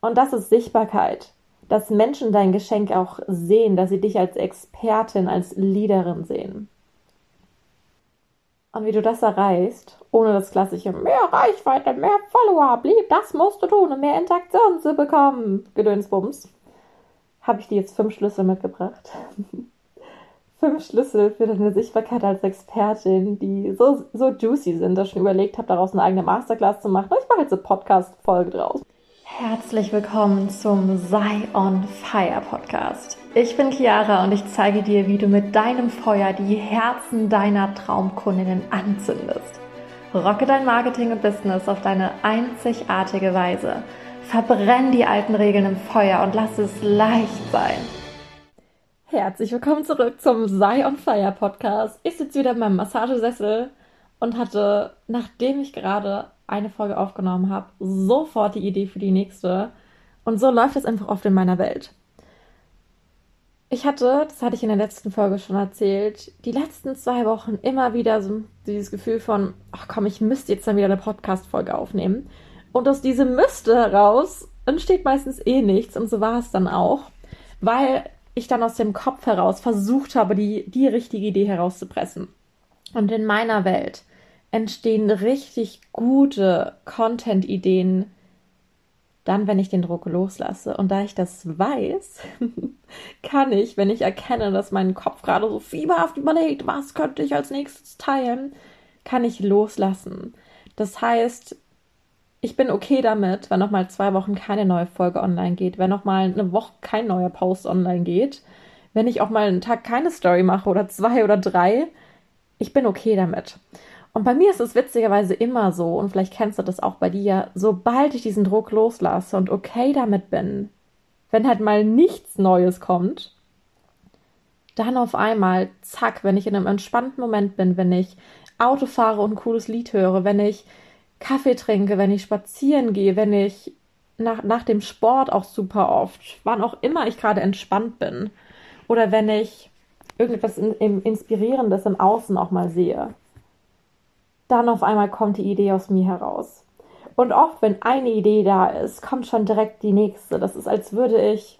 Und das ist Sichtbarkeit. Dass Menschen dein Geschenk auch sehen, dass sie dich als Expertin, als Leaderin sehen. Und wie du das erreichst, ohne das klassische mehr Reichweite, mehr Follower, blieb, das musst du tun, um mehr Interaktion zu bekommen, Gedönsbums, habe ich dir jetzt fünf Schlüssel mitgebracht. fünf Schlüssel für deine Sichtbarkeit als Expertin, die so, so juicy sind, dass ich schon überlegt habe, daraus eine eigene Masterclass zu machen. Ich mache jetzt eine Podcast-Folge draus. Herzlich willkommen zum Sei on Fire Podcast. Ich bin Chiara und ich zeige dir, wie du mit deinem Feuer die Herzen deiner Traumkundinnen anzündest. Rocke dein Marketing und Business auf deine einzigartige Weise. Verbrenn die alten Regeln im Feuer und lass es leicht sein. Herzlich willkommen zurück zum Sei on Fire Podcast. Ich sitze wieder in meinem Massagesessel und hatte, nachdem ich gerade eine Folge aufgenommen habe, sofort die Idee für die nächste. Und so läuft es einfach oft in meiner Welt. Ich hatte, das hatte ich in der letzten Folge schon erzählt, die letzten zwei Wochen immer wieder so dieses Gefühl von, ach komm, ich müsste jetzt dann wieder eine Podcast-Folge aufnehmen. Und aus diesem Müsste heraus entsteht meistens eh nichts. Und so war es dann auch. Weil ich dann aus dem Kopf heraus versucht habe, die, die richtige Idee herauszupressen. Und in meiner Welt entstehen richtig gute Content-Ideen dann, wenn ich den Druck loslasse. Und da ich das weiß, kann ich, wenn ich erkenne, dass mein Kopf gerade so fieberhaft überlegt, was könnte ich als nächstes teilen, kann ich loslassen. Das heißt, ich bin okay damit, wenn noch mal zwei Wochen keine neue Folge online geht, wenn noch mal eine Woche kein neuer Post online geht, wenn ich auch mal einen Tag keine Story mache oder zwei oder drei. Ich bin okay damit. Und bei mir ist es witzigerweise immer so, und vielleicht kennst du das auch bei dir, sobald ich diesen Druck loslasse und okay damit bin, wenn halt mal nichts Neues kommt, dann auf einmal, zack, wenn ich in einem entspannten Moment bin, wenn ich Auto fahre und ein cooles Lied höre, wenn ich Kaffee trinke, wenn ich spazieren gehe, wenn ich nach, nach dem Sport auch super oft, wann auch immer ich gerade entspannt bin. Oder wenn ich irgendetwas in, in, Inspirierendes im Außen auch mal sehe. Dann auf einmal kommt die Idee aus mir heraus. Und oft, wenn eine Idee da ist, kommt schon direkt die nächste. Das ist, als würde ich.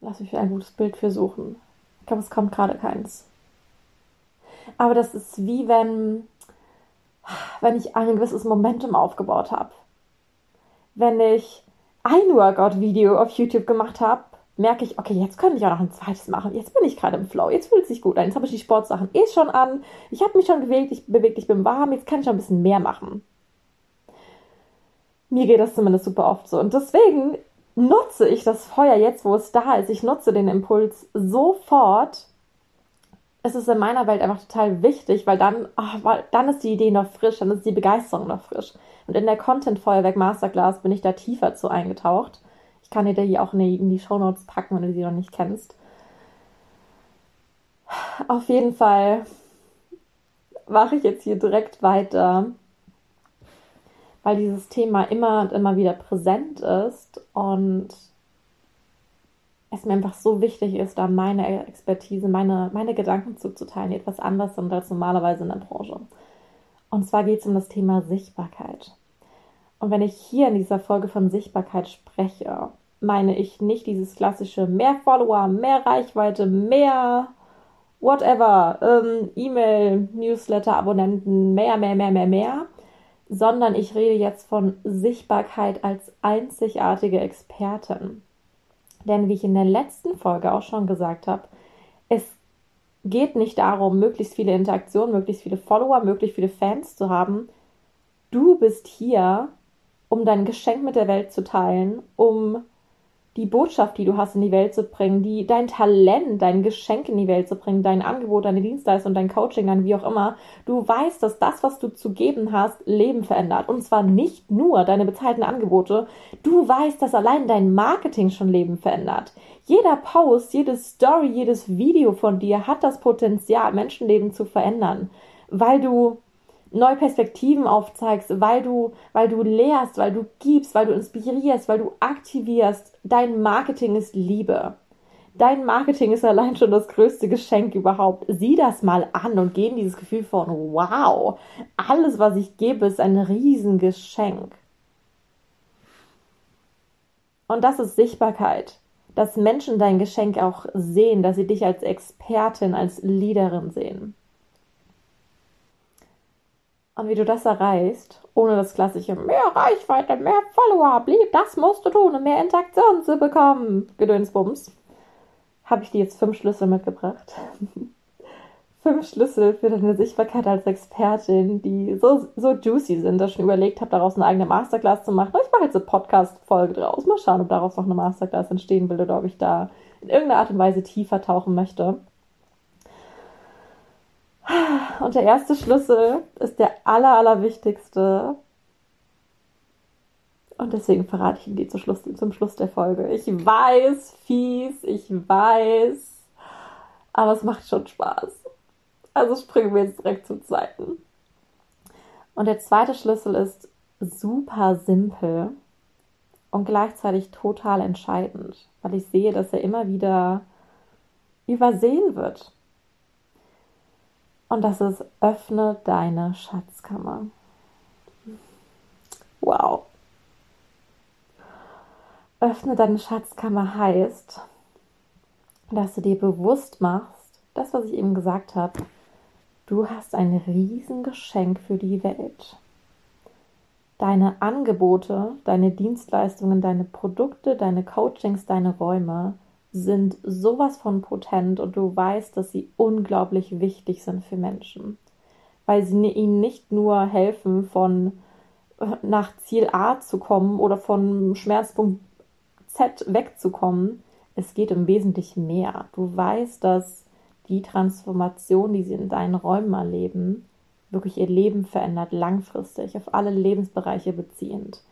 Lass mich ein gutes Bild für suchen. Ich glaube, es kommt gerade keins. Aber das ist wie wenn wenn ich ein gewisses Momentum aufgebaut habe. Wenn ich ein Workout-Video auf YouTube gemacht habe, merke ich, okay, jetzt könnte ich auch noch ein zweites machen. Jetzt bin ich gerade im Flow. Jetzt fühlt es sich gut an. Jetzt habe ich die Sportsachen eh schon an. Ich habe mich schon bewegt, ich bewegt, ich bin warm. Jetzt kann ich schon ein bisschen mehr machen. Mir geht das zumindest super oft so. Und deswegen nutze ich das Feuer jetzt, wo es da ist. Ich nutze den Impuls sofort es ist in meiner Welt einfach total wichtig, weil dann, oh, weil dann ist die Idee noch frisch, dann ist die Begeisterung noch frisch. Und in der Content Feuerwerk Masterclass bin ich da tiefer zu eingetaucht. Ich kann dir da hier auch in die, die Show Notes packen, wenn du sie noch nicht kennst. Auf jeden Fall mache ich jetzt hier direkt weiter, weil dieses Thema immer und immer wieder präsent ist und es mir einfach so wichtig ist, da meine Expertise, meine, meine Gedanken zuzuteilen, die etwas anders sind als normalerweise in der Branche. Und zwar geht es um das Thema Sichtbarkeit. Und wenn ich hier in dieser Folge von Sichtbarkeit spreche, meine ich nicht dieses klassische mehr Follower, mehr Reichweite, mehr whatever, ähm, E-Mail, Newsletter, Abonnenten, mehr, mehr, mehr, mehr, mehr, sondern ich rede jetzt von Sichtbarkeit als einzigartige Expertin. Denn wie ich in der letzten Folge auch schon gesagt habe, es geht nicht darum, möglichst viele Interaktionen, möglichst viele Follower, möglichst viele Fans zu haben. Du bist hier, um dein Geschenk mit der Welt zu teilen, um die Botschaft, die du hast, in die Welt zu bringen, die, dein Talent, dein Geschenk in die Welt zu bringen, dein Angebot, deine Dienstleistung, dein Coaching, dann wie auch immer. Du weißt, dass das, was du zu geben hast, Leben verändert. Und zwar nicht nur deine bezahlten Angebote. Du weißt, dass allein dein Marketing schon Leben verändert. Jeder Post, jede Story, jedes Video von dir hat das Potenzial, Menschenleben zu verändern, weil du neue Perspektiven aufzeigst, weil du, weil du lehrst, weil du gibst, weil du inspirierst, weil du aktivierst. Dein Marketing ist Liebe. Dein Marketing ist allein schon das größte Geschenk überhaupt. Sieh das mal an und geh in dieses Gefühl von, wow, alles, was ich gebe, ist ein Riesengeschenk. Und das ist Sichtbarkeit. Dass Menschen dein Geschenk auch sehen, dass sie dich als Expertin, als Leaderin sehen. Und wie du das erreichst, ohne das klassische mehr Reichweite, mehr Follower, blieb, das musst du tun, um mehr Interaktion zu bekommen, Gedönsbums, habe ich dir jetzt fünf Schlüssel mitgebracht. fünf Schlüssel für deine Sichtbarkeit als Expertin, die so, so juicy sind, dass ich schon überlegt habe, daraus eine eigene Masterclass zu machen. Ich mache jetzt eine Podcast-Folge draus. Mal schauen, ob daraus noch eine Masterclass entstehen will oder ob ich da in irgendeiner Art und Weise tiefer tauchen möchte. Und der erste Schlüssel ist der aller, allerwichtigste. Und deswegen verrate ich ihn dir zum Schluss, zum Schluss der Folge. Ich weiß, fies, ich weiß. Aber es macht schon Spaß. Also springen wir jetzt direkt zum zweiten. Und der zweite Schlüssel ist super simpel und gleichzeitig total entscheidend, weil ich sehe, dass er immer wieder übersehen wird. Und das ist, öffne deine Schatzkammer. Wow. Öffne deine Schatzkammer heißt, dass du dir bewusst machst, das, was ich eben gesagt habe, du hast ein Riesengeschenk für die Welt. Deine Angebote, deine Dienstleistungen, deine Produkte, deine Coachings, deine Räume sind sowas von potent und du weißt, dass sie unglaublich wichtig sind für Menschen, weil sie ihnen nicht nur helfen, von äh, nach Ziel A zu kommen oder von Schmerzpunkt Z wegzukommen. Es geht im Wesentlichen mehr. Du weißt, dass die Transformation, die sie in deinen Räumen erleben, wirklich ihr Leben verändert, langfristig, auf alle Lebensbereiche beziehend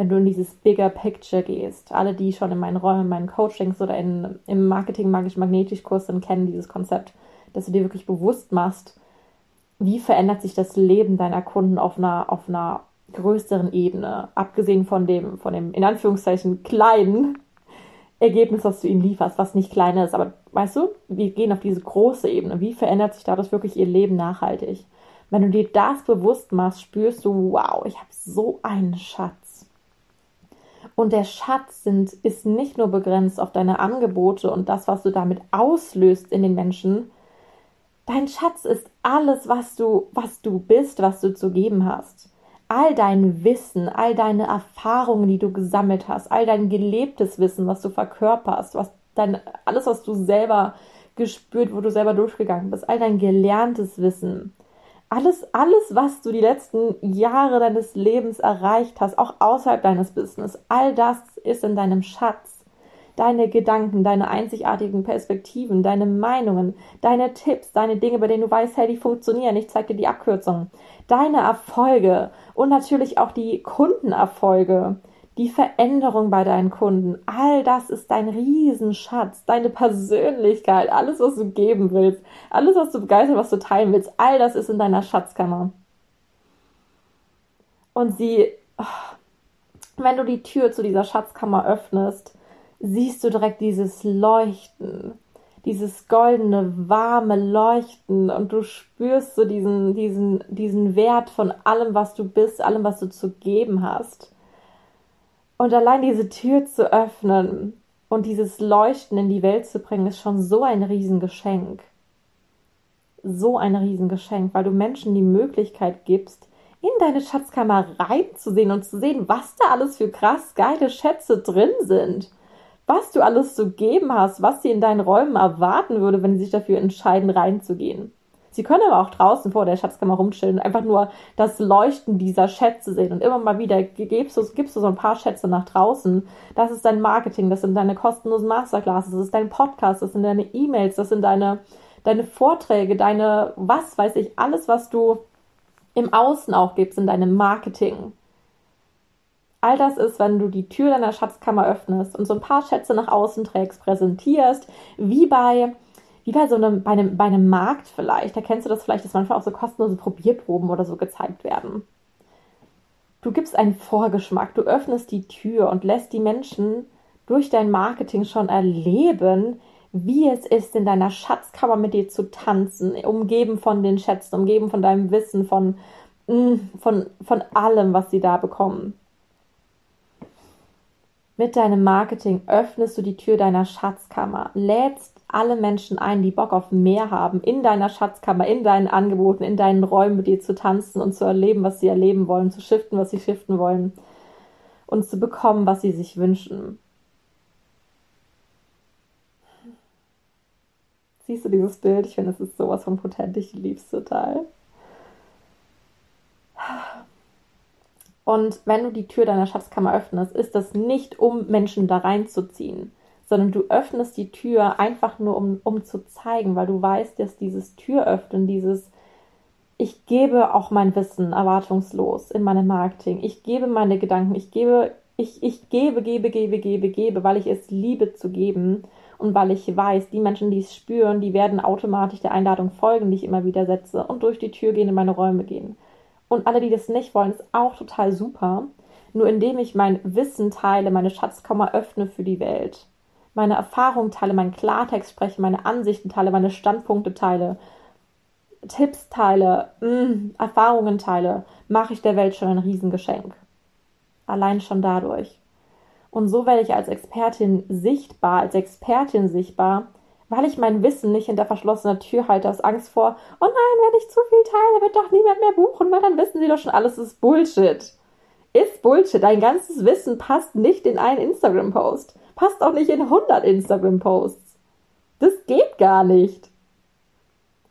wenn du in dieses Bigger Picture gehst. Alle, die schon in meinen Räumen, in meinen Coachings oder in, im Marketing Magisch-Magnetisch Kurs sind, kennen dieses Konzept, dass du dir wirklich bewusst machst, wie verändert sich das Leben deiner Kunden auf einer, auf einer größeren Ebene, abgesehen von dem, von dem, in Anführungszeichen, kleinen Ergebnis, was du ihnen lieferst, was nicht klein ist, aber weißt du, wir gehen auf diese große Ebene. Wie verändert sich dadurch wirklich ihr Leben nachhaltig? Wenn du dir das bewusst machst, spürst du, wow, ich habe so einen Schatz und der Schatz sind, ist nicht nur begrenzt auf deine Angebote und das, was du damit auslöst in den Menschen. Dein Schatz ist alles, was du, was du bist, was du zu geben hast. All dein Wissen, all deine Erfahrungen, die du gesammelt hast, all dein gelebtes Wissen, was du verkörperst, was dein, alles, was du selber gespürt, wo du selber durchgegangen bist, all dein gelerntes Wissen, alles, alles, was du die letzten Jahre deines Lebens erreicht hast, auch außerhalb deines Business, all das ist in deinem Schatz. Deine Gedanken, deine einzigartigen Perspektiven, deine Meinungen, deine Tipps, deine Dinge, bei denen du weißt, hey, die funktionieren, ich zeig dir die Abkürzung, deine Erfolge und natürlich auch die Kundenerfolge, die Veränderung bei deinen Kunden, all das ist dein Riesenschatz, deine Persönlichkeit, alles, was du geben willst, alles, was du begeistert, was du teilen willst, all das ist in deiner Schatzkammer. Und sie, oh, wenn du die Tür zu dieser Schatzkammer öffnest, siehst du direkt dieses Leuchten, dieses goldene, warme Leuchten und du spürst so diesen, diesen, diesen Wert von allem, was du bist, allem, was du zu geben hast. Und allein diese Tür zu öffnen und dieses Leuchten in die Welt zu bringen, ist schon so ein Riesengeschenk. So ein Riesengeschenk, weil du Menschen die Möglichkeit gibst, in deine Schatzkammer reinzusehen und zu sehen, was da alles für krass geile Schätze drin sind. Was du alles zu geben hast, was sie in deinen Räumen erwarten würde, wenn sie sich dafür entscheiden, reinzugehen. Sie können aber auch draußen vor der Schatzkammer rumchillen und einfach nur das Leuchten dieser Schätze sehen und immer mal wieder gibst du, gibst du so ein paar Schätze nach draußen. Das ist dein Marketing, das sind deine kostenlosen Masterclasses, das ist dein Podcast, das sind deine E-Mails, das sind deine, deine Vorträge, deine, was weiß ich, alles, was du im Außen auch gibst, in deinem Marketing. All das ist, wenn du die Tür deiner Schatzkammer öffnest und so ein paar Schätze nach außen trägst, präsentierst, wie bei wie bei so einem, bei einem, bei einem Markt vielleicht, da kennst du das vielleicht, dass manchmal auch so kostenlose Probierproben oder so gezeigt werden. Du gibst einen Vorgeschmack, du öffnest die Tür und lässt die Menschen durch dein Marketing schon erleben, wie es ist, in deiner Schatzkammer mit dir zu tanzen, umgeben von den Schätzen, umgeben von deinem Wissen, von, mm, von, von allem, was sie da bekommen. Mit deinem Marketing öffnest du die Tür deiner Schatzkammer, lädst alle Menschen ein, die Bock auf mehr haben, in deiner Schatzkammer, in deinen Angeboten, in deinen Räumen mit dir zu tanzen und zu erleben, was sie erleben wollen, zu shiften, was sie shiften wollen und zu bekommen, was sie sich wünschen. Siehst du dieses Bild? Ich finde, es ist sowas von potent. Ich liebe es total. Und wenn du die Tür deiner Schatzkammer öffnest, ist das nicht, um Menschen da reinzuziehen, sondern du öffnest die Tür einfach nur, um, um zu zeigen, weil du weißt, dass dieses Türöffnen, dieses ich gebe auch mein Wissen erwartungslos in meinem Marketing. Ich gebe meine Gedanken, ich gebe, ich, ich gebe, gebe, gebe, gebe, gebe, weil ich es liebe zu geben und weil ich weiß, die Menschen, die es spüren, die werden automatisch der Einladung folgen, die ich immer wieder setze und durch die Tür gehen, in meine Räume gehen. Und alle, die das nicht wollen, ist auch total super. Nur indem ich mein Wissen teile, meine Schatzkammer öffne für die Welt, meine Erfahrungen teile, meinen Klartext spreche, meine Ansichten teile, meine Standpunkte teile, Tipps teile, mh, mm, Erfahrungen teile, mache ich der Welt schon ein Riesengeschenk. Allein schon dadurch. Und so werde ich als Expertin sichtbar, als Expertin sichtbar, weil ich mein Wissen nicht hinter verschlossener Tür halte aus Angst vor, oh nein, wenn ich zu viel teile, wird doch niemand mehr buchen, weil dann wissen sie doch schon alles ist Bullshit. Ist Bullshit. Dein ganzes Wissen passt nicht in einen Instagram-Post. Passt auch nicht in 100 Instagram-Posts. Das geht gar nicht.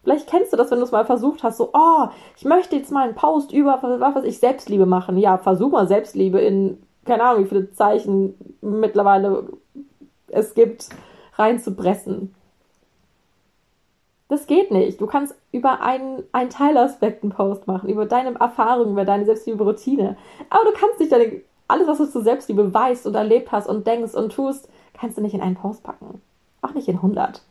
Vielleicht kennst du das, wenn du es mal versucht hast, so, oh, ich möchte jetzt mal einen Post über, was weiß ich, Selbstliebe machen. Ja, versuch mal Selbstliebe in, keine Ahnung, wie viele Zeichen mittlerweile es gibt, reinzupressen. Das geht nicht. Du kannst über einen, einen Teilaspekt einen Post machen, über deine Erfahrungen, über deine Selbstliebe-Routine. Aber du kannst nicht deine, alles, was du zur Selbstliebe weißt und erlebt hast und denkst und tust, kannst du nicht in einen Post packen. Auch nicht in 100.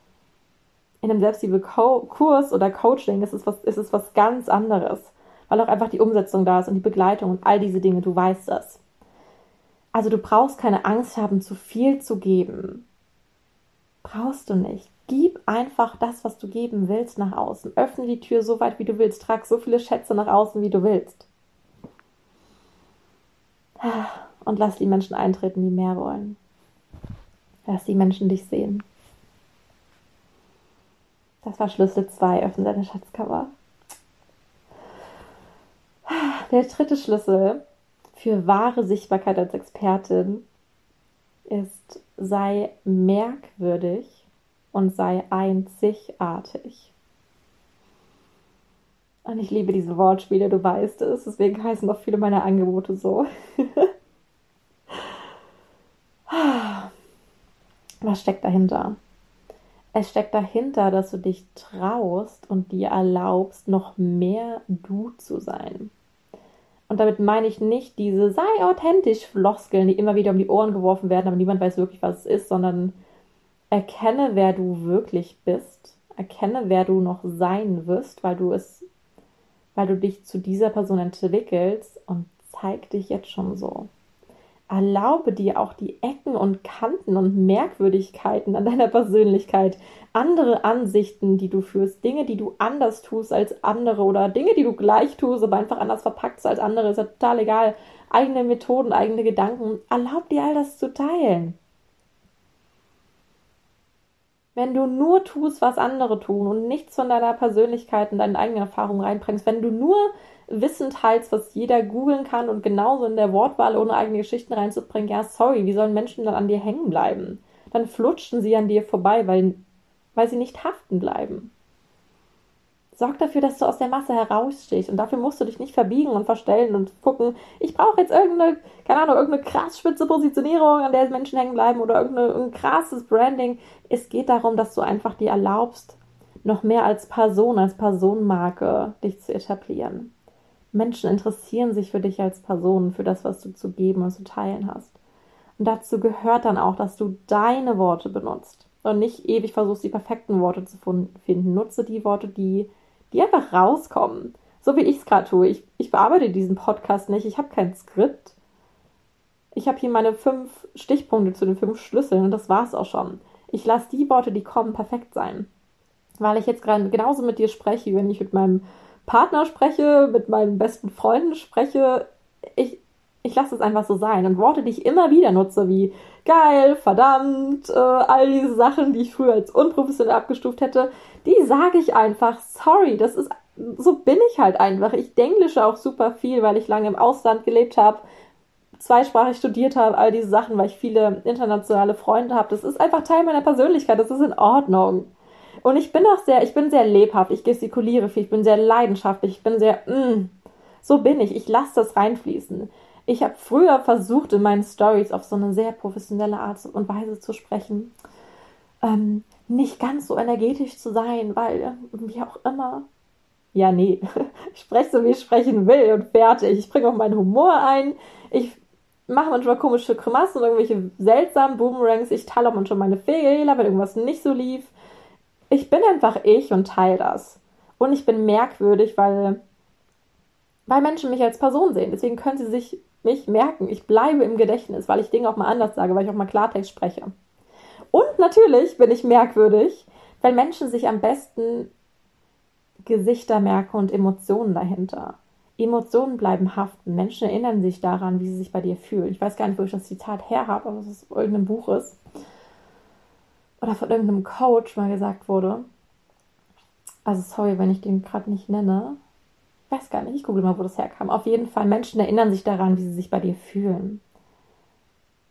In einem Selbstliebe-Kurs oder Coaching ist es, was, ist es was ganz anderes. Weil auch einfach die Umsetzung da ist und die Begleitung und all diese Dinge, du weißt das. Also du brauchst keine Angst haben, zu viel zu geben. Brauchst du nicht. Gib einfach das, was du geben willst, nach außen. Öffne die Tür so weit, wie du willst. Trag so viele Schätze nach außen, wie du willst. Und lass die Menschen eintreten, die mehr wollen. Lass die Menschen dich sehen. Das war Schlüssel 2. Öffne deine Schatzkammer. Der dritte Schlüssel für wahre Sichtbarkeit als Expertin ist, sei merkwürdig und sei einzigartig. Und ich liebe diese Wortspiele, du weißt es. Deswegen heißen auch viele meiner Angebote so. Was steckt dahinter? Es steckt dahinter, dass du dich traust und dir erlaubst, noch mehr du zu sein. Und damit meine ich nicht diese sei authentisch Floskeln, die immer wieder um die Ohren geworfen werden, aber niemand weiß wirklich, was es ist, sondern erkenne, wer du wirklich bist. Erkenne, wer du noch sein wirst, weil du es, weil du dich zu dieser Person entwickelst und zeig dich jetzt schon so. Erlaube dir auch die Ecken und Kanten und Merkwürdigkeiten an deiner Persönlichkeit, andere Ansichten, die du führst, Dinge, die du anders tust als andere oder Dinge, die du gleich tust, aber einfach anders verpackst als andere, ist ja total egal. Eigene Methoden, eigene Gedanken. Erlaub dir all das zu teilen. Wenn du nur tust, was andere tun und nichts von deiner Persönlichkeit und deinen eigenen Erfahrungen reinbringst, wenn du nur Wissen teilst, was jeder googeln kann und genauso in der Wortwahl ohne eigene Geschichten reinzubringen, ja, sorry, wie sollen Menschen dann an dir hängen bleiben? Dann flutschen sie an dir vorbei, weil, weil sie nicht haften bleiben. Sorg dafür, dass du aus der Masse herausstichst. Und dafür musst du dich nicht verbiegen und verstellen und gucken, ich brauche jetzt irgendeine, keine Ahnung, irgendeine krass spitze Positionierung, an der Menschen hängen bleiben oder irgendein krasses Branding. Es geht darum, dass du einfach dir erlaubst, noch mehr als Person, als Personenmarke dich zu etablieren. Menschen interessieren sich für dich als Person, für das, was du zu geben und zu teilen hast. Und dazu gehört dann auch, dass du deine Worte benutzt und nicht ewig versuchst, die perfekten Worte zu finden. Nutze die Worte, die die einfach rauskommen. So wie ich es gerade tue. Ich, ich bearbeite diesen Podcast nicht. Ich habe kein Skript. Ich habe hier meine fünf Stichpunkte zu den fünf Schlüsseln und das war es auch schon. Ich lasse die Worte, die kommen, perfekt sein. Weil ich jetzt gerade genauso mit dir spreche, wenn ich mit meinem Partner spreche, mit meinen besten Freunden spreche. Ich, Ich lasse es einfach so sein. Und Worte, die ich immer wieder nutze, wie geil, verdammt, äh, all diese Sachen, die ich früher als unprofessionell abgestuft hätte, die sage ich einfach. Sorry, das ist, so bin ich halt einfach. Ich denglische auch super viel, weil ich lange im Ausland gelebt habe, zweisprachig studiert habe, all diese Sachen, weil ich viele internationale Freunde habe. Das ist einfach Teil meiner Persönlichkeit. Das ist in Ordnung. Und ich bin auch sehr, ich bin sehr lebhaft, ich gestikuliere viel, ich bin sehr leidenschaftlich, ich bin sehr, mm, so bin ich, ich lasse das reinfließen. Ich habe früher versucht, in meinen Stories auf so eine sehr professionelle Art und Weise zu sprechen. Ähm, nicht ganz so energetisch zu sein, weil, wie auch immer. Ja, nee, ich spreche so, wie ich sprechen will und fertig. Ich bringe auch meinen Humor ein. Ich mache manchmal komische Grimassen und irgendwelche seltsamen Boomerangs. Ich teile auch manchmal meine Fehler, wenn irgendwas nicht so lief ich bin einfach ich und teile das. Und ich bin merkwürdig, weil, weil Menschen mich als Person sehen. Deswegen können sie sich mich merken. Ich bleibe im Gedächtnis, weil ich Dinge auch mal anders sage, weil ich auch mal Klartext spreche. Und natürlich bin ich merkwürdig, weil Menschen sich am besten Gesichter merken und Emotionen dahinter. Emotionen bleiben haften. Menschen erinnern sich daran, wie sie sich bei dir fühlen. Ich weiß gar nicht, wo ich das Zitat her habe, ob es in irgendeinem Buch ist oder von irgendeinem Coach mal gesagt wurde. Also sorry, wenn ich den gerade nicht nenne. Ich weiß gar nicht, ich google mal, wo das herkam. Auf jeden Fall, Menschen erinnern sich daran, wie sie sich bei dir fühlen.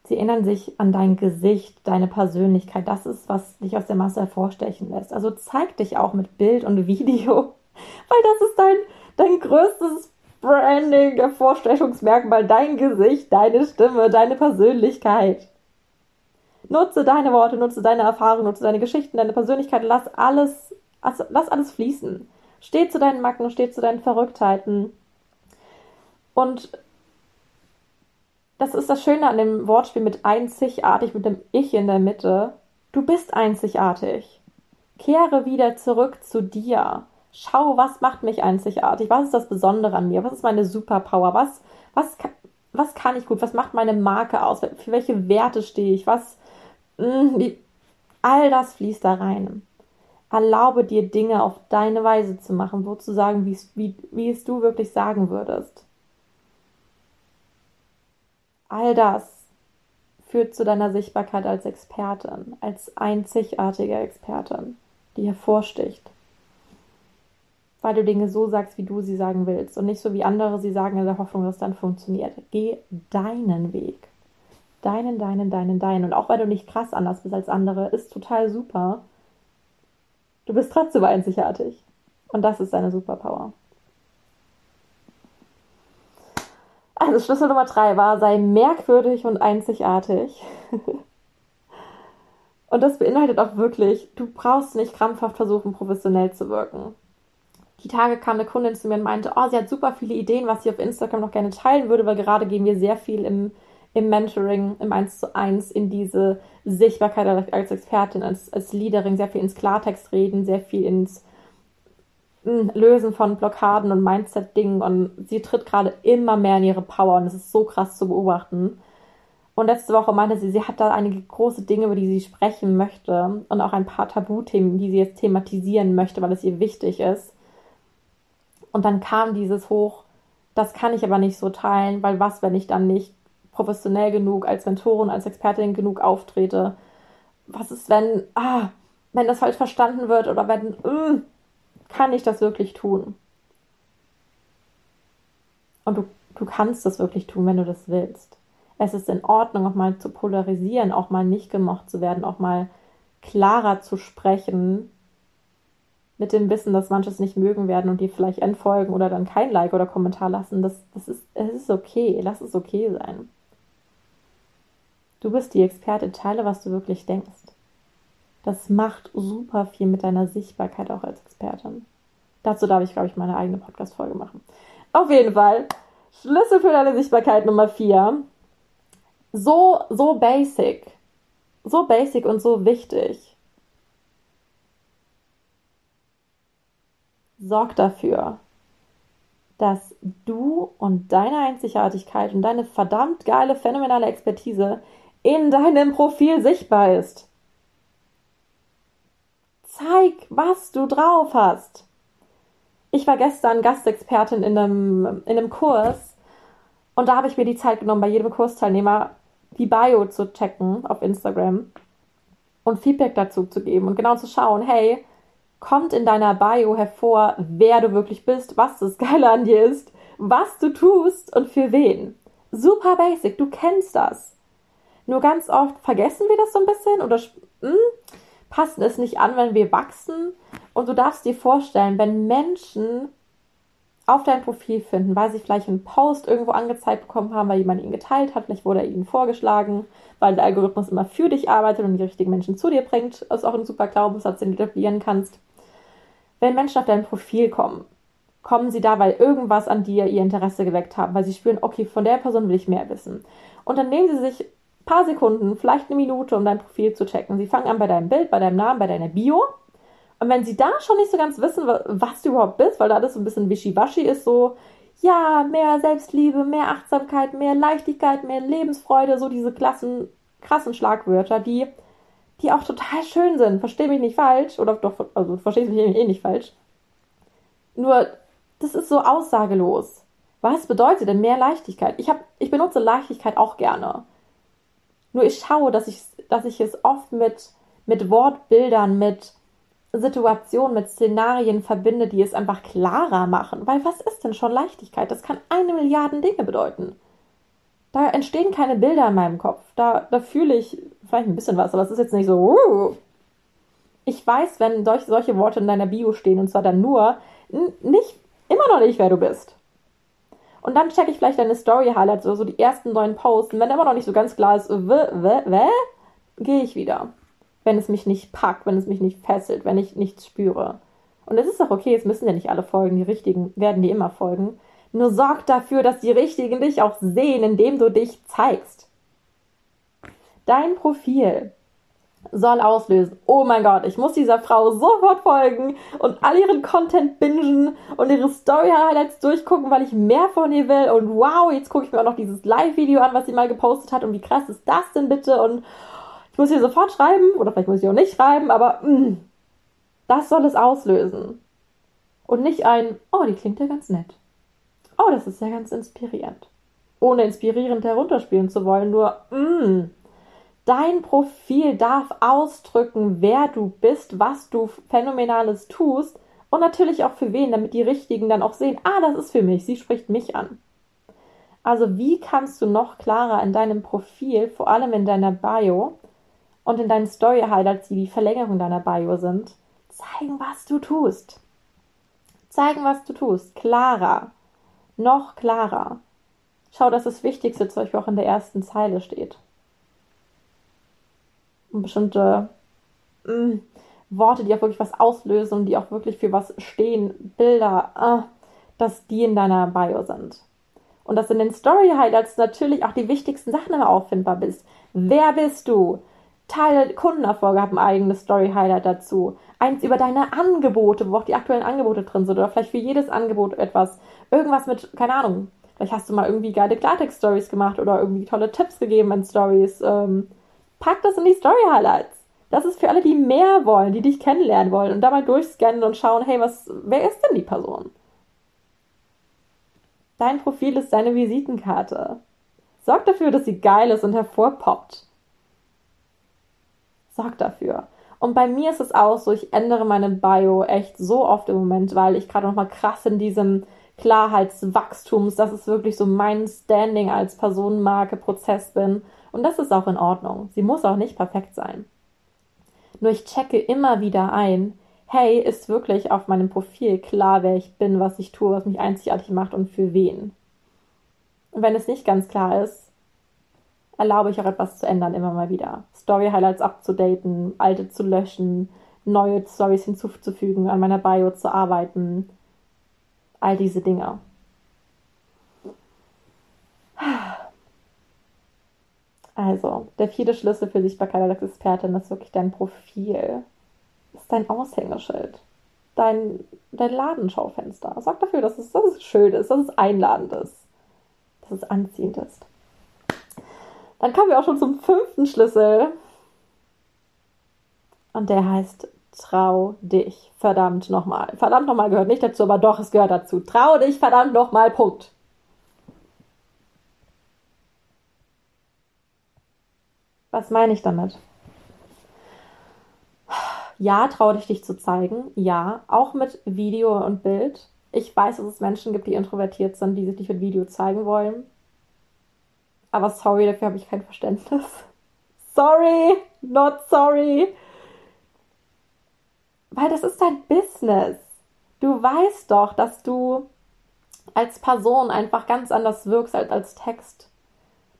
Sie erinnern sich an dein Gesicht, deine Persönlichkeit. Das ist, was dich aus der Masse hervorstechen lässt. Also zeig dich auch mit Bild und Video, weil das ist dein, dein größtes Branding, Hervorstechungsmerkmal, dein Gesicht, deine Stimme, deine Persönlichkeit. Nutze deine Worte, nutze deine Erfahrungen, nutze deine Geschichten, deine Persönlichkeit, lass alles, lass alles fließen. Steh zu deinen Macken, steh zu deinen Verrücktheiten. Und das ist das Schöne an dem Wortspiel mit einzigartig, mit dem Ich in der Mitte. Du bist einzigartig. Kehre wieder zurück zu dir. Schau, was macht mich einzigartig? Was ist das Besondere an mir? Was ist meine Superpower? Was, was, was kann ich gut? Was macht meine Marke aus? Für welche Werte stehe ich? Was, Mm, all das fließt da rein. Erlaube dir Dinge auf deine Weise zu machen, wo zu sagen, wie, wie es du wirklich sagen würdest. All das führt zu deiner Sichtbarkeit als Expertin, als einzigartige Expertin, die hervorsticht. Weil du Dinge so sagst, wie du sie sagen willst und nicht so wie andere sie sagen in der Hoffnung, dass es dann funktioniert. Geh deinen Weg deinen, deinen, deinen, deinen. Und auch weil du nicht krass anders bist als andere, ist total super. Du bist trotzdem einzigartig. Und das ist deine Superpower. Also Schlüssel Nummer drei war, sei merkwürdig und einzigartig. und das beinhaltet auch wirklich, du brauchst nicht krampfhaft versuchen, professionell zu wirken. Die Tage kam eine Kundin zu mir und meinte, oh, sie hat super viele Ideen, was sie auf Instagram noch gerne teilen würde, weil gerade gehen wir sehr viel im im Mentoring, im 1 zu 1 in diese Sichtbarkeit als Expertin, als, als Leaderin, sehr viel ins Klartext reden, sehr viel ins hm, Lösen von Blockaden und Mindset-Dingen und sie tritt gerade immer mehr in ihre Power und es ist so krass zu beobachten. Und letzte Woche meinte sie, sie hat da einige große Dinge, über die sie sprechen möchte und auch ein paar Tabuthemen, die sie jetzt thematisieren möchte, weil es ihr wichtig ist. Und dann kam dieses hoch, das kann ich aber nicht so teilen, weil was, wenn ich dann nicht professionell genug, als Mentorin, als Expertin genug auftrete? Was ist, wenn, ah, wenn das falsch verstanden wird oder wenn, mm, kann ich das wirklich tun? Und du, du kannst das wirklich tun, wenn du das willst. Es ist in Ordnung, auch mal zu polarisieren, auch mal nicht gemocht zu werden, auch mal klarer zu sprechen, mit dem Wissen, dass manche es nicht mögen werden und dir vielleicht entfolgen oder dann kein Like oder Kommentar lassen. Das, das ist, es ist okay. Lass es okay sein. Du bist die Experte, teile, was du wirklich denkst. Das macht super viel mit deiner Sichtbarkeit auch als Expertin. Dazu darf ich, glaube ich, meine eigene Podcast-Folge machen. Auf jeden Fall, Schlüssel für deine Sichtbarkeit Nummer 4. So, so basic. So basic und so wichtig. Sorg dafür, dass du und deine Einzigartigkeit und deine verdammt geile, phänomenale Expertise in deinem Profil sichtbar ist. Zeig, was du drauf hast. Ich war gestern Gastexpertin in einem, in einem Kurs Und da habe ich mir die Zeit genommen, bei jedem Kursteilnehmer die Bio zu checken auf Instagram und Feedback dazu zu geben und genau zu schauen, hey, kommt in deiner Bio hervor, wer du wirklich bist, was das Geile an dir ist, was du tust und für wen. Super basic, du kennst das. Nur ganz oft vergessen wir das so ein bisschen oder hm, passen es nicht an, wenn wir wachsen. Und du darfst dir vorstellen, wenn Menschen auf dein Profil finden, weil sie vielleicht einen Post irgendwo angezeigt bekommen haben, weil jemand ihn geteilt hat, vielleicht wurde er ihnen vorgeschlagen, weil der Algorithmus immer für dich arbeitet und die richtigen Menschen zu dir bringt. Ist auch ein super Glaubenssatz, den du etablieren kannst. Wenn Menschen auf dein Profil kommen, kommen sie da, weil irgendwas an dir ihr Interesse geweckt haben, weil sie spüren, okay, von der Person will ich mehr wissen. Und dann nehmen sie sich paar Sekunden, vielleicht eine Minute, um dein Profil zu checken. Sie fangen an bei deinem Bild, bei deinem Namen, bei deiner Bio und wenn sie da schon nicht so ganz wissen, was du überhaupt bist, weil da alles so ein bisschen wischiwaschi ist, so, ja, mehr Selbstliebe, mehr Achtsamkeit, mehr Leichtigkeit, mehr Lebensfreude, so diese klassen, krassen Schlagwörter, die, die auch total schön sind. Versteh mich nicht falsch, oder doch, also verstehst mich eh nicht falsch. Nur, das ist so aussagelos. Was bedeutet denn mehr Leichtigkeit? Ich, hab, ich benutze Leichtigkeit auch gerne. Nur ich schaue, dass ich, dass ich es oft mit, mit Wortbildern, mit Situationen, mit Szenarien verbinde, die es einfach klarer machen. Weil was ist denn schon Leichtigkeit? Das kann eine Milliarde Dinge bedeuten. Da entstehen keine Bilder in meinem Kopf. Da, da fühle ich vielleicht ein bisschen was, aber es ist jetzt nicht so. Uh. Ich weiß, wenn solch, solche Worte in deiner Bio stehen, und zwar dann nur, nicht, immer noch nicht, wer du bist. Und dann checke ich vielleicht deine Story-Highlights oder so die ersten neuen Posts. Und wenn immer noch nicht so ganz klar ist, gehe ich wieder wenn es mich nicht packt, wenn es mich nicht fesselt, wenn ich nichts spüre. Und es ist auch okay, es müssen ja nicht alle folgen, die richtigen werden dir immer folgen. Nur sorg dafür, dass die richtigen dich auch sehen, indem du dich zeigst. Dein Profil soll auslösen. Oh mein Gott, ich muss dieser Frau sofort folgen und all ihren Content bingen und ihre Story-Highlights durchgucken, weil ich mehr von ihr will. Und wow, jetzt gucke ich mir auch noch dieses Live-Video an, was sie mal gepostet hat. Und wie krass ist das denn bitte? Und ich muss hier sofort schreiben, oder vielleicht muss ich auch nicht schreiben, aber mh, mm, das soll es auslösen. Und nicht ein, oh, die klingt ja ganz nett. Oh, das ist ja ganz inspirierend. Ohne inspirierend herunterspielen zu wollen, nur, mh, mm, dein Profil darf ausdrücken, wer du bist, was du Phänomenales tust und natürlich auch für wen, damit die Richtigen dann auch sehen, ah, das ist für mich, sie spricht mich an. Also wie kannst du noch klarer in deinem Profil, vor allem in deiner Bio, und in deinen Story-Highlights, die die Verlängerung deiner Bio sind, zeigen, was du tust. Zeigen, was du tust. Klarer. Noch klarer. Schau, dass das Wichtigste zum Beispiel auch in der ersten Zeile steht. Bestimmte mh, mm, Worte, die auch wirklich was auslösen und die auch wirklich für was stehen, Bilder, äh, dass die in deiner Bio sind. Und dass in den Story Highlights natürlich auch die wichtigsten Sachen immer auffindbar bist. Wer bist du? Teile Kundenerfolge haben ein eigenes Story-Highlight dazu. Eins über deine Angebote, wo auch die aktuellen Angebote drin sind. Oder vielleicht für jedes Angebot etwas. Irgendwas mit, keine Ahnung. Vielleicht hast du mal irgendwie geile Klartext-Stories gemacht oder irgendwie tolle Tipps gegeben in Stories. Ähm, pack das in die Story-Highlights. Das ist für alle, die mehr wollen, die dich kennenlernen wollen und dabei durchscannen und schauen, hey, was, wer ist denn die Person? Dein Profil ist deine Visitenkarte. Sorg dafür, dass sie geil ist und hervorpoppt sorg dafür. Und bei mir ist es auch so, ich ändere meine Bio echt so oft im Moment, weil ich gerade nochmal krass in diesem Klarheitswachstums, das ist wirklich so mein Standing als Personenmarke Prozess bin. Und das ist auch in Ordnung. Sie muss auch nicht perfekt sein. Nur ich checke immer wieder ein, hey, ist wirklich auf meinem Profil klar, wer ich bin, was ich tue, was mich einzigartig macht und für wen. Und wenn es nicht ganz klar ist, erlaube ich auch etwas zu ändern, immer mal wieder. Story-Highlights abzudaten, alte zu löschen, neue Stories hinzuzufügen, an meiner Bio zu arbeiten. All diese Dinge. Also, der vierte Schlüssel für Sichtbarkeit als Expertin ist wirklich dein Profil. Ist dein Aushängeschild. Dein, dein Ladenschaufenster. Sorg dafür, dass es, dass es schön ist, dass es einladend ist, dass es anziehend ist. Dann kommen wir auch schon zum fünften Schlüssel. Und der heißt Trau dich. Verdammt nochmal. Verdammt nochmal gehört nicht dazu, aber doch, es gehört dazu. Trau dich, verdammt nochmal. Punkt. Was meine ich damit? Ja, trau dich, dich zu zeigen. Ja, auch mit Video und Bild. Ich weiß, dass es Menschen gibt, die introvertiert sind, die sich nicht mit Video zeigen wollen. Aber sorry, dafür habe ich kein Verständnis. Sorry, not sorry. Weil das ist dein Business. Du weißt doch, dass du als Person einfach ganz anders wirkst als als Text.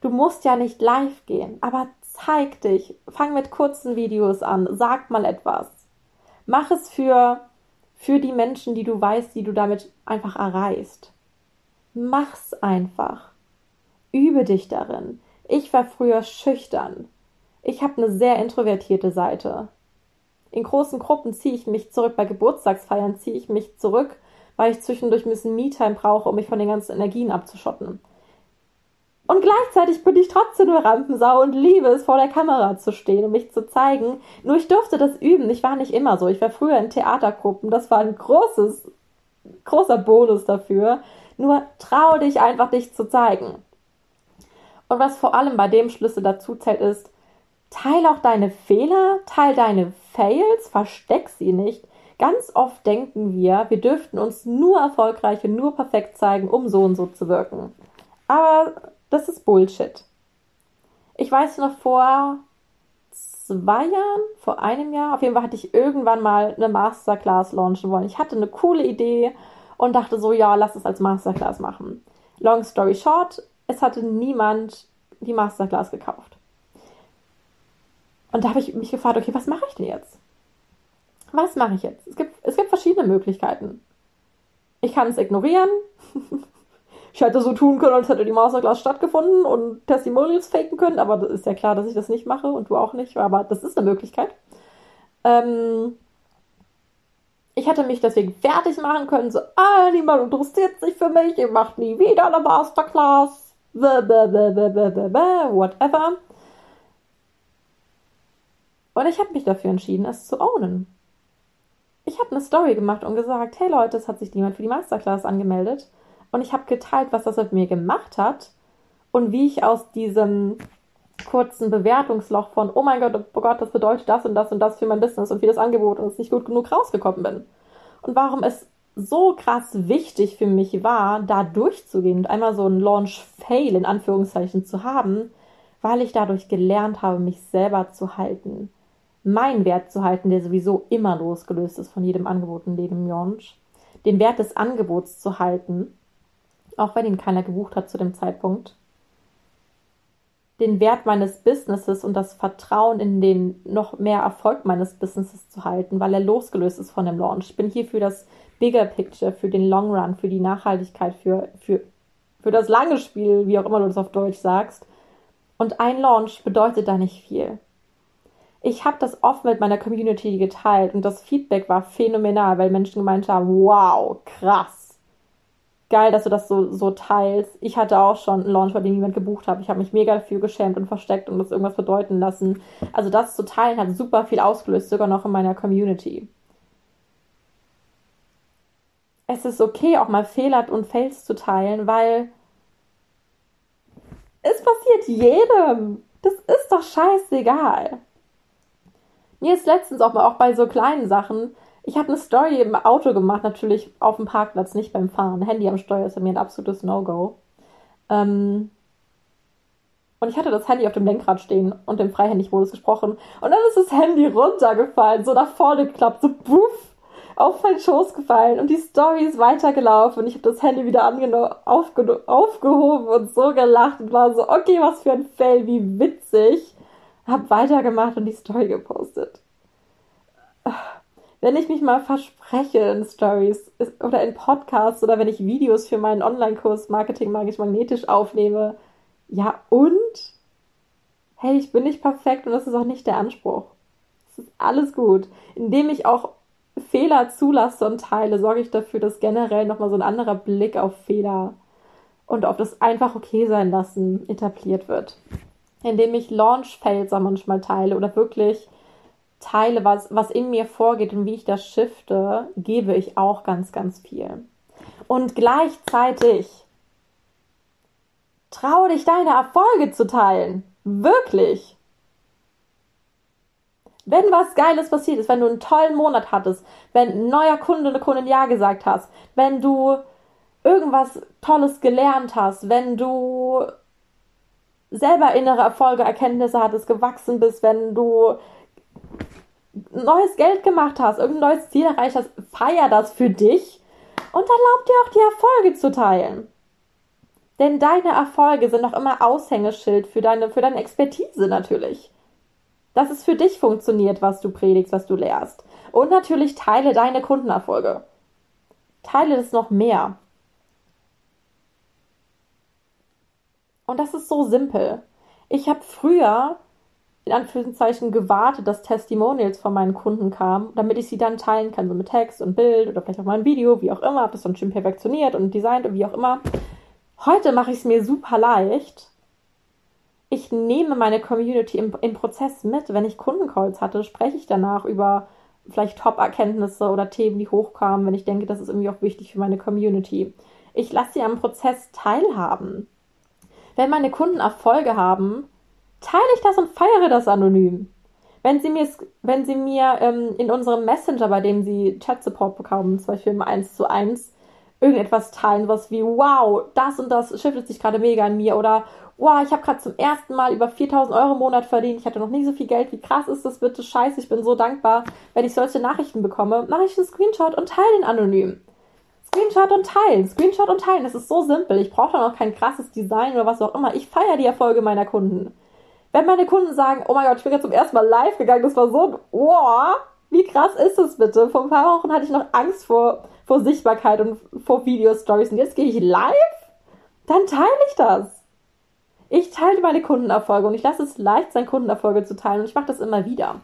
Du musst ja nicht live gehen, aber zeig dich. Fang mit kurzen Videos an. Sag mal etwas. Mach es für, für die Menschen, die du weißt, die du damit einfach erreichst. Mach's einfach. Übe dich darin. Ich war früher schüchtern. Ich habe eine sehr introvertierte Seite. In großen Gruppen ziehe ich mich zurück, bei Geburtstagsfeiern ziehe ich mich zurück, weil ich zwischendurch ein bisschen Me-Time brauche, um mich von den ganzen Energien abzuschotten. Und gleichzeitig bin ich trotzdem eine Rampensau und liebe es, vor der Kamera zu stehen und mich zu zeigen. Nur ich durfte das üben. Ich war nicht immer so. Ich war früher in Theatergruppen. Das war ein großes, großer Bonus dafür. Nur trau dich einfach, dich zu zeigen. Und was vor allem bei dem Schlüssel dazu zählt, ist, teil auch deine Fehler, teil deine Fails, versteck sie nicht. Ganz oft denken wir, wir dürften uns nur erfolgreich und nur perfekt zeigen, um so und so zu wirken. Aber das ist Bullshit. Ich weiß noch vor zwei Jahren, vor einem Jahr, auf jeden Fall hatte ich irgendwann mal eine Masterclass launchen wollen. Ich hatte eine coole Idee und dachte so, ja, lass es als Masterclass machen. Long story short, es hatte niemand die Masterclass gekauft. Und da habe ich mich gefragt, okay, was mache ich denn jetzt? Was mache ich jetzt? Es gibt, es gibt verschiedene Möglichkeiten. Ich kann es ignorieren. ich hätte so tun können, als hätte die Masterclass stattgefunden und Testimonials faken können, aber das ist ja klar, dass ich das nicht mache und du auch nicht, aber das ist eine Möglichkeit. Ähm, ich hätte mich deswegen fertig machen können, so, ah, niemand interessiert sich für mich, ihr macht nie wieder eine Masterclass whatever. Und ich habe mich dafür entschieden, es zu ownen. Ich habe eine Story gemacht und gesagt, hey Leute, es hat sich niemand für die Masterclass angemeldet. Und ich habe geteilt, was das mit mir gemacht hat und wie ich aus diesem kurzen Bewertungsloch von, oh mein Gott, oh Gott, das bedeutet das und das und das für mein Business und wie das Angebot ist nicht gut genug rausgekommen bin. Und warum es so krass wichtig für mich war, da durchzugehen und einmal so einen Launch-Fail in Anführungszeichen zu haben, weil ich dadurch gelernt habe, mich selber zu halten. Meinen Wert zu halten, der sowieso immer losgelöst ist von jedem Angebot in jedem Launch. Den Wert des Angebots zu halten, auch wenn ihn keiner gebucht hat zu dem Zeitpunkt. Den Wert meines Businesses und das Vertrauen in den noch mehr Erfolg meines Businesses zu halten, weil er losgelöst ist von dem Launch. Ich bin hier für das Bigger Picture, für den Long Run, für die Nachhaltigkeit, für, für, für das lange Spiel, wie auch immer du das auf Deutsch sagst. Und ein Launch bedeutet da nicht viel. Ich habe das oft mit meiner Community geteilt und das Feedback war phänomenal, weil Menschen gemeint haben, wow, krass. Geil, dass du das so, so teilst. Ich hatte auch schon einen Launch, bei dem niemand gebucht hat. Ich habe mich mega dafür geschämt und versteckt und das irgendwas bedeuten lassen. Also das zu teilen hat super viel ausgelöst, sogar noch in meiner Community es ist okay, auch mal Fehler und Fails zu teilen, weil es passiert jedem. Das ist doch scheißegal. Mir ist letztens auch mal auch bei so kleinen Sachen, ich habe eine Story im Auto gemacht, natürlich auf dem Parkplatz, nicht beim Fahren. Handy am Steuer ist bei mir ein absolutes No-Go. Ähm, und ich hatte das Handy auf dem Lenkrad stehen und im Freihändig-Modus gesprochen. Und dann ist das Handy runtergefallen, so nach vorne geklappt, so puff auf meinen Schoß gefallen und die Story ist weitergelaufen und ich habe das Handy wieder aufge aufgehoben und so gelacht und war so, okay, was für ein Fail, wie witzig. Hab weitergemacht und die Story gepostet. Wenn ich mich mal verspreche in Stories oder in Podcasts oder wenn ich Videos für meinen Online-Kurs Marketing Magisch Magnetisch aufnehme, ja und? Hey, ich bin nicht perfekt und das ist auch nicht der Anspruch. Es ist alles gut. Indem ich auch Fehler zulasse und teile, sorge ich dafür, dass generell nochmal so ein anderer Blick auf Fehler und auf das einfach okay sein lassen etabliert wird. Indem ich Launch-Fails auch manchmal teile oder wirklich teile, was, was in mir vorgeht und wie ich das shifte, gebe ich auch ganz, ganz viel. Und gleichzeitig traue dich, deine Erfolge zu teilen. Wirklich. Wenn was Geiles passiert ist, wenn du einen tollen Monat hattest, wenn ein neuer Kunde, eine Kundin Ja gesagt hast, wenn du irgendwas Tolles gelernt hast, wenn du selber innere Erfolge, Erkenntnisse hattest, gewachsen bist, wenn du neues Geld gemacht hast, irgendein neues Ziel erreicht hast, feier das für dich und erlaub dir auch die Erfolge zu teilen. Denn deine Erfolge sind noch immer Aushängeschild für deine, für deine Expertise natürlich. Dass es für dich funktioniert, was du predigst, was du lehrst. Und natürlich teile deine Kundenerfolge. Teile das noch mehr. Und das ist so simpel. Ich habe früher in Anführungszeichen gewartet, dass Testimonials von meinen Kunden kamen, damit ich sie dann teilen kann, so mit Text und Bild oder vielleicht auch mal ein Video, wie auch immer, habe das dann schön perfektioniert und designt und wie auch immer. Heute mache ich es mir super leicht. Ich nehme meine Community im, im Prozess mit. Wenn ich Kundencalls hatte, spreche ich danach über vielleicht Top-Erkenntnisse oder Themen, die hochkamen, wenn ich denke, das ist irgendwie auch wichtig für meine Community. Ich lasse sie am Prozess teilhaben. Wenn meine Kunden Erfolge haben, teile ich das und feiere das anonym. Wenn Sie mir, wenn Sie mir ähm, in unserem Messenger, bei dem Sie Chat-Support bekommen, zum Beispiel im 1 zu 1, irgendetwas teilen, was wie, wow, das und das shiftet sich gerade mega an mir oder wow, ich habe gerade zum ersten Mal über 4000 Euro im Monat verdient, ich hatte noch nie so viel Geld, wie krass ist das bitte, scheiße, ich bin so dankbar, wenn ich solche Nachrichten bekomme, mache ich einen Screenshot und teile den anonym. Screenshot und teilen, Screenshot und teilen, das ist so simpel, ich brauche da noch kein krasses Design oder was auch immer, ich feiere die Erfolge meiner Kunden. Wenn meine Kunden sagen, oh mein Gott, ich bin jetzt zum ersten Mal live gegangen, das war so ein, wow, wie krass ist das bitte? Vor ein paar Wochen hatte ich noch Angst vor, vor Sichtbarkeit und vor Video-Stories und jetzt gehe ich live? Dann teile ich das. Ich teile meine Kundenerfolge und ich lasse es leicht sein, Kundenerfolge zu teilen und ich mache das immer wieder.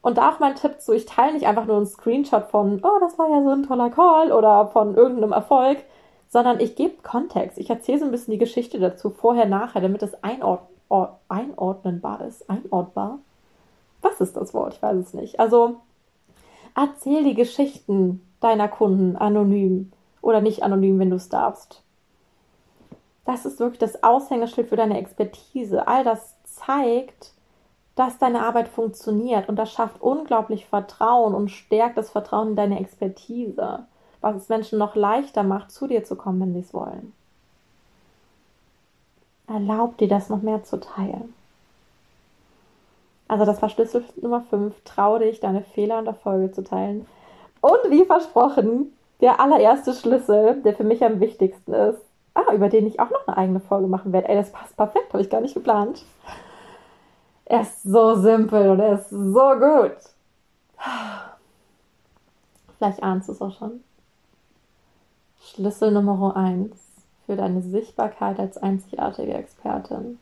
Und da auch mein Tipp so, ich teile nicht einfach nur einen Screenshot von, oh, das war ja so ein toller Call oder von irgendeinem Erfolg, sondern ich gebe Kontext. Ich erzähle so ein bisschen die Geschichte dazu, vorher, nachher, damit es einord einordnenbar ist. Einordbar? Was ist das Wort? Ich weiß es nicht. Also erzähl die Geschichten deiner Kunden anonym oder nicht anonym, wenn du es darfst. Das ist wirklich das Aushängeschild für deine Expertise. All das zeigt, dass deine Arbeit funktioniert und das schafft unglaublich Vertrauen und stärkt das Vertrauen in deine Expertise, was es Menschen noch leichter macht, zu dir zu kommen, wenn sie es wollen. Erlaub dir das noch mehr zu teilen. Also das war Schlüssel Nummer 5. Trau dich, deine Fehler und Erfolge zu teilen. Und wie versprochen, der allererste Schlüssel, der für mich am wichtigsten ist. Ah, über den ich auch noch eine eigene Folge machen werde. Ey, das passt perfekt, habe ich gar nicht geplant. Er ist so simpel und er ist so gut. Vielleicht ahnst du es auch schon. Schlüssel Nummer 1 für deine Sichtbarkeit als einzigartige Expertin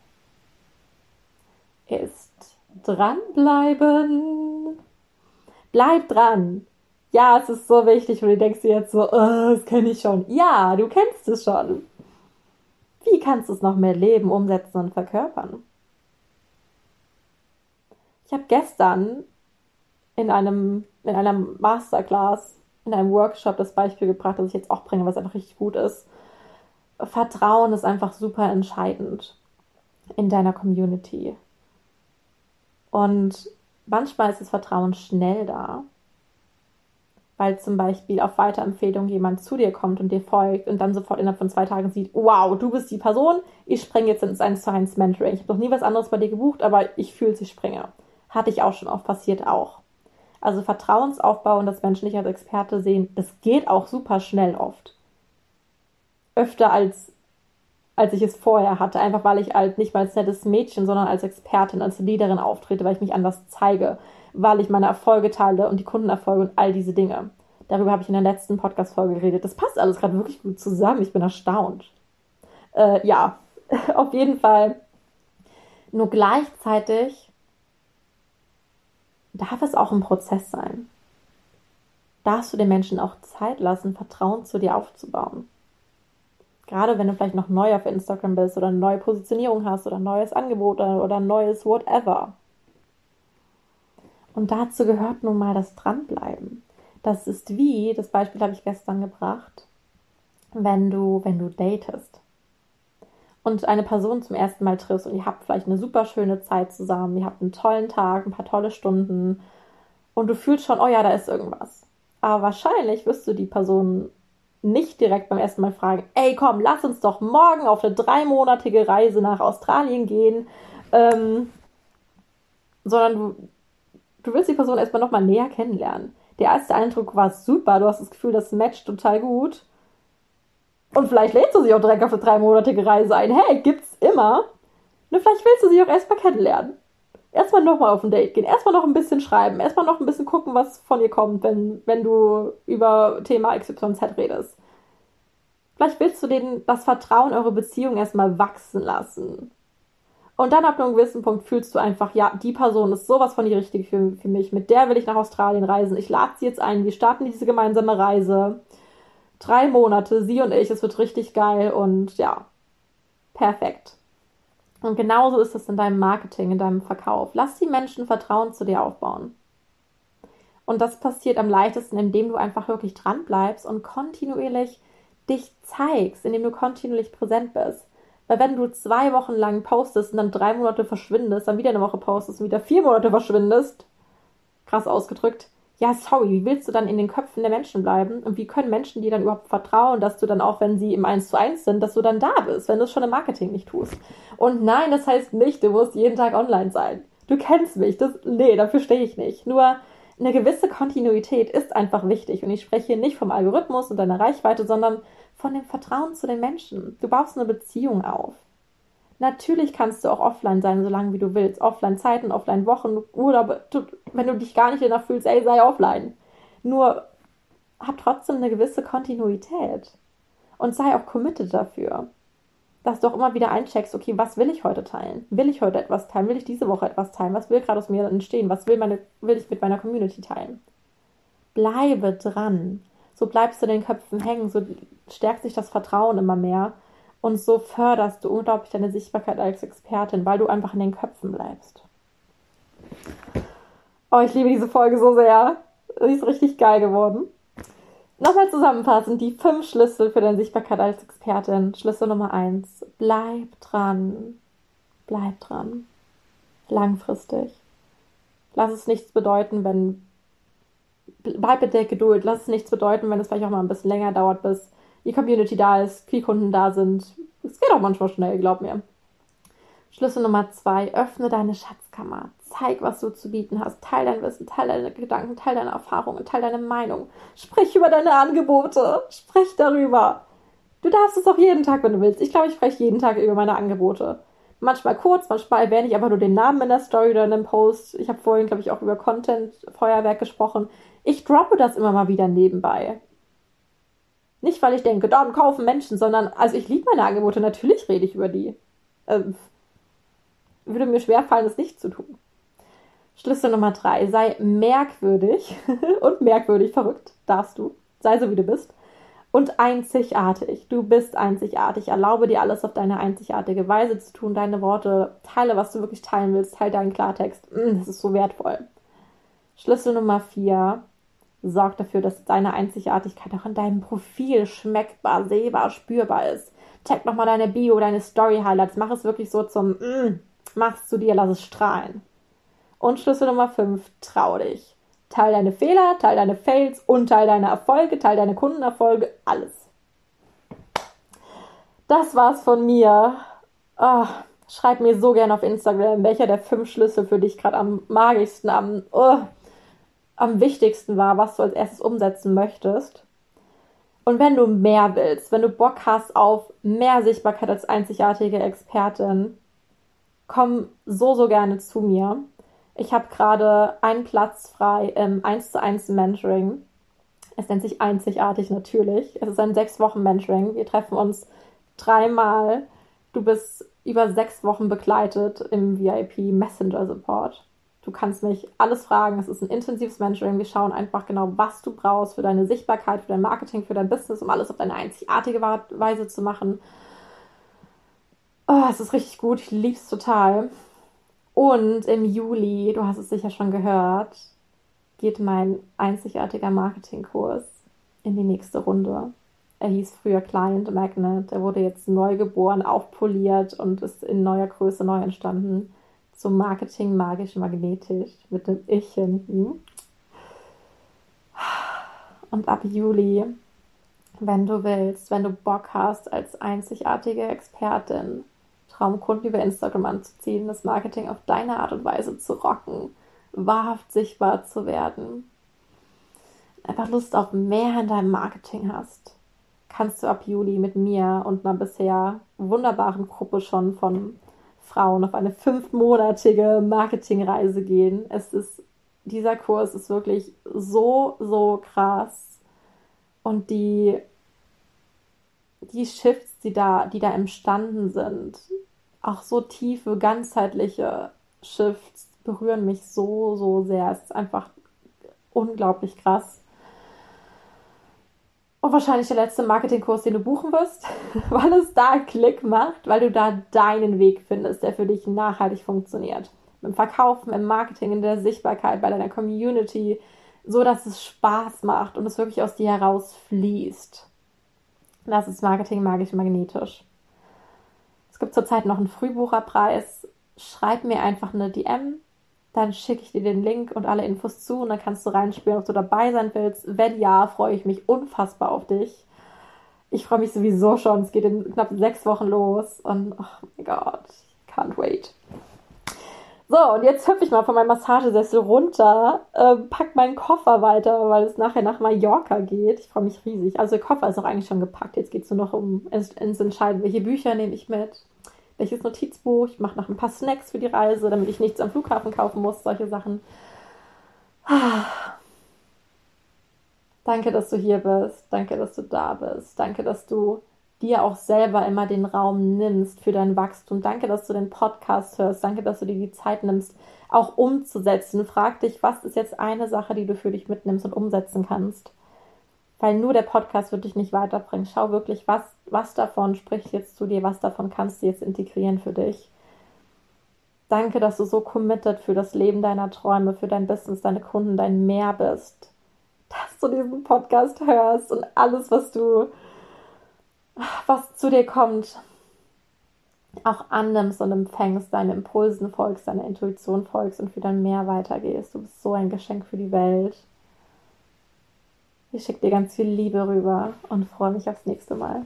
ist dranbleiben. Bleib dran. Ja, es ist so wichtig und du denkst dir jetzt so, oh, das kenne ich schon. Ja, du kennst es schon. Wie kannst du es noch mehr leben, umsetzen und verkörpern? Ich habe gestern in einem in einer Masterclass, in einem Workshop das Beispiel gebracht, das ich jetzt auch bringe, was einfach richtig gut ist. Vertrauen ist einfach super entscheidend in deiner Community. Und manchmal ist das Vertrauen schnell da, weil zum Beispiel auf Weiterempfehlung jemand zu dir kommt und dir folgt und dann sofort innerhalb von zwei Tagen sieht, wow, du bist die Person, ich springe jetzt ins 1 zu 1 Mentoring. Ich habe noch nie was anderes bei dir gebucht, aber ich fühle, ich springe. Hatte ich auch schon oft, passiert auch. Also Vertrauensaufbau und das Menschen dich als Experte sehen, das geht auch super schnell oft öfter als, als ich es vorher hatte. Einfach weil ich halt nicht mal als nettes Mädchen, sondern als Expertin, als Leaderin auftrete, weil ich mich anders zeige, weil ich meine Erfolge teile und die Kundenerfolge und all diese Dinge. Darüber habe ich in der letzten Podcast-Folge geredet. Das passt alles gerade wirklich gut zusammen. Ich bin erstaunt. Äh, ja, auf jeden Fall. Nur gleichzeitig darf es auch ein Prozess sein. Darfst du den Menschen auch Zeit lassen, Vertrauen zu dir aufzubauen. Gerade wenn du vielleicht noch neu auf Instagram bist oder eine neue Positionierung hast oder ein neues Angebot oder ein neues whatever. Und dazu gehört nun mal das Dranbleiben. Das ist wie, das Beispiel habe ich gestern gebracht, wenn du, wenn du datest und eine Person zum ersten Mal triffst und ihr habt vielleicht eine super schöne Zeit zusammen, ihr habt einen tollen Tag, ein paar tolle Stunden und du fühlst schon, oh ja, da ist irgendwas. Aber wahrscheinlich wirst du die Person nicht direkt beim ersten Mal fragen, ey komm, lass uns doch morgen auf eine dreimonatige Reise nach Australien gehen, ähm, sondern du, du willst die Person erstmal nochmal näher kennenlernen. Der erste Eindruck war super, du hast das Gefühl, das matcht total gut. Und vielleicht lädst du sie auch direkt auf eine dreimonatige Reise ein. Hey, gibt's immer. Nur vielleicht willst du sie auch erstmal kennenlernen. Erstmal nochmal auf ein Date gehen, erstmal noch ein bisschen schreiben, erstmal noch ein bisschen gucken, was von ihr kommt, wenn, wenn du über Thema XYZ redest. Vielleicht willst du denen das Vertrauen eure Beziehung erstmal wachsen lassen. Und dann ab einem gewissen Punkt fühlst du einfach, ja, die Person ist sowas von die richtige für, für mich. Mit der will ich nach Australien reisen. Ich lade sie jetzt ein. Wir starten diese gemeinsame Reise. Drei Monate, sie und ich. Es wird richtig geil und ja, perfekt. Und genauso ist es in deinem Marketing, in deinem Verkauf. Lass die Menschen Vertrauen zu dir aufbauen. Und das passiert am leichtesten, indem du einfach wirklich dran bleibst und kontinuierlich dich zeigst, indem du kontinuierlich präsent bist. Weil wenn du zwei Wochen lang postest und dann drei Monate verschwindest, dann wieder eine Woche postest und wieder vier Monate verschwindest, krass ausgedrückt, ja, sorry, wie willst du dann in den Köpfen der Menschen bleiben? Und wie können Menschen dir dann überhaupt vertrauen, dass du dann auch, wenn sie im 1 zu 1 sind, dass du dann da bist, wenn du es schon im Marketing nicht tust? Und nein, das heißt nicht, du musst jeden Tag online sein. Du kennst mich, das, nee, dafür stehe ich nicht. Nur eine gewisse Kontinuität ist einfach wichtig. Und ich spreche hier nicht vom Algorithmus und deiner Reichweite, sondern von dem Vertrauen zu den Menschen. Du baust eine Beziehung auf. Natürlich kannst du auch offline sein, solange wie du willst. Offline Zeiten, offline Wochen, Urlaub. Wenn du dich gar nicht danach fühlst, ey, sei offline. Nur hab trotzdem eine gewisse Kontinuität. Und sei auch committed dafür. Dass du auch immer wieder eincheckst, okay, was will ich heute teilen? Will ich heute etwas teilen? Will ich diese Woche etwas teilen? Was will gerade aus mir entstehen? Was will, meine, will ich mit meiner Community teilen? Bleibe dran. So bleibst du in den Köpfen hängen, so stärkt sich das Vertrauen immer mehr und so förderst du unglaublich deine Sichtbarkeit als Expertin, weil du einfach in den Köpfen bleibst. Oh, ich liebe diese Folge so sehr. Sie ist richtig geil geworden. Nochmal zusammenfassend, die fünf Schlüssel für deine Sichtbarkeit als Expertin. Schlüssel Nummer eins. Bleib dran. Bleib dran. Langfristig. Lass es nichts bedeuten, wenn. Bleib mit der Geduld. Lass es nichts bedeuten, wenn es vielleicht auch mal ein bisschen länger dauert, bis die Community da ist, viele Kunden da sind. Es geht auch manchmal schnell, glaub mir. Schlüssel Nummer zwei, öffne deine Schatzkammer. Zeig, was du zu bieten hast. Teil dein Wissen, teil deine Gedanken, teil deine Erfahrungen, teil deine Meinung. Sprich über deine Angebote. Sprich darüber. Du darfst es auch jeden Tag, wenn du willst. Ich glaube, ich spreche jeden Tag über meine Angebote. Manchmal kurz, manchmal erwähne ich einfach nur den Namen in der Story oder in einem Post. Ich habe vorhin, glaube ich, auch über Content Feuerwerk gesprochen. Ich droppe das immer mal wieder nebenbei. Nicht, weil ich denke, dann kaufen Menschen, sondern, also ich liebe meine Angebote, natürlich rede ich über die. Ähm, würde mir schwerfallen, es nicht zu tun. Schlüssel Nummer drei, sei merkwürdig und merkwürdig verrückt, darfst du. Sei so, wie du bist. Und einzigartig. Du bist einzigartig. Erlaube dir alles auf deine einzigartige Weise zu tun, deine Worte. Teile, was du wirklich teilen willst. Teile deinen Klartext. Mm, das ist so wertvoll. Schlüssel Nummer vier, sorgt dafür, dass deine Einzigartigkeit auch in deinem Profil schmeckbar, sehbar, spürbar ist. Check nochmal deine Bio, deine Story-Highlights. Mach es wirklich so zum mm, Mach's zu dir, lass es strahlen. Und Schlüssel Nummer 5, trau dich. Teil deine Fehler, teil deine Fails und teil deine Erfolge, teil deine Kundenerfolge, alles. Das war's von mir. Oh, schreib mir so gerne auf Instagram, welcher der fünf Schlüssel für dich gerade am magischsten, am oh, am wichtigsten war, was du als erstes umsetzen möchtest. Und wenn du mehr willst, wenn du Bock hast auf mehr Sichtbarkeit als einzigartige Expertin, komm so, so gerne zu mir. Ich habe gerade einen Platz frei im 1 zu 1 Mentoring. Es nennt sich einzigartig natürlich. Es ist ein sechs Wochen Mentoring. Wir treffen uns dreimal. Du bist über sechs Wochen begleitet im VIP Messenger Support. Du kannst mich alles fragen. Es ist ein intensives Mentoring. Wir schauen einfach genau, was du brauchst für deine Sichtbarkeit, für dein Marketing, für dein Business, um alles auf deine einzigartige Weise zu machen. Oh, es ist richtig gut. Ich liebe es total. Und im Juli, du hast es sicher schon gehört, geht mein einzigartiger Marketingkurs in die nächste Runde. Er hieß früher Client Magnet. Er wurde jetzt neu geboren, aufpoliert und ist in neuer Größe neu entstanden so Marketing magisch magnetisch mit dem Ich hinten. Und ab Juli, wenn du willst, wenn du Bock hast, als einzigartige Expertin Traumkunden über Instagram anzuziehen, das Marketing auf deine Art und Weise zu rocken, wahrhaft sichtbar zu werden, einfach Lust auf mehr in deinem Marketing hast, kannst du ab Juli mit mir und einer bisher wunderbaren Gruppe schon von Frauen auf eine fünfmonatige Marketingreise gehen. Es ist, dieser Kurs ist wirklich so, so krass. Und die, die Shifts, die da, die da entstanden sind, auch so tiefe, ganzheitliche Shifts berühren mich so, so sehr. Es ist einfach unglaublich krass. Und wahrscheinlich der letzte Marketingkurs, den du buchen wirst, weil es da Klick macht, weil du da deinen Weg findest, der für dich nachhaltig funktioniert. Im Verkaufen, im Marketing, in der Sichtbarkeit, bei deiner Community, so dass es Spaß macht und es wirklich aus dir herausfließt. Das ist Marketing magisch magnetisch. Es gibt zurzeit noch einen Frühbucherpreis. Schreib mir einfach eine DM, dann schicke ich dir den Link und alle Infos zu und dann kannst du reinspielen, ob du dabei sein willst. Wenn ja, freue ich mich unfassbar auf dich. Ich freue mich sowieso schon. Es geht in knapp sechs Wochen los und oh mein Gott, can't wait. So, und jetzt hüpfe ich mal von meinem Massagesessel runter, äh, pack meinen Koffer weiter, weil es nachher nach Mallorca geht. Ich freue mich riesig. Also der Koffer ist auch eigentlich schon gepackt. Jetzt geht es nur noch um ins, ins Entscheiden, welche Bücher nehme ich mit welches Notizbuch, ich mache noch ein paar Snacks für die Reise, damit ich nichts am Flughafen kaufen muss, solche Sachen. Danke, dass du hier bist. Danke, dass du da bist. Danke, dass du dir auch selber immer den Raum nimmst für dein Wachstum. Danke, dass du den Podcast hörst. Danke, dass du dir die Zeit nimmst, auch umzusetzen. Frag dich, was ist jetzt eine Sache, die du für dich mitnimmst und umsetzen kannst weil nur der Podcast wird dich nicht weiterbringen. Schau wirklich, was, was davon spricht jetzt zu dir, was davon kannst du jetzt integrieren für dich. Danke, dass du so committed für das Leben deiner Träume, für dein Business, deine Kunden, dein Mehr bist. Dass du diesen Podcast hörst und alles, was du, was zu dir kommt, auch annimmst und empfängst, deinen Impulsen folgst, deiner Intuition folgst und für dein Mehr weitergehst. Du bist so ein Geschenk für die Welt. Ich schicke dir ganz viel Liebe rüber und freue mich aufs nächste Mal.